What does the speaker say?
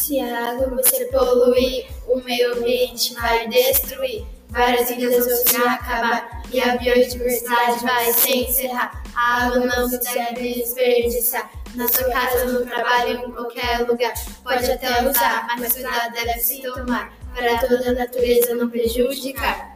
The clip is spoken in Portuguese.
Se a água você poluir, o meio ambiente vai destruir. Várias ilhas vão acabar e a biodiversidade vai se encerrar. A água não se deve desperdiçar. Na sua casa, no trabalho, em qualquer lugar. Pode até usar, mas cuidado deve se tomar para toda a natureza não prejudicar.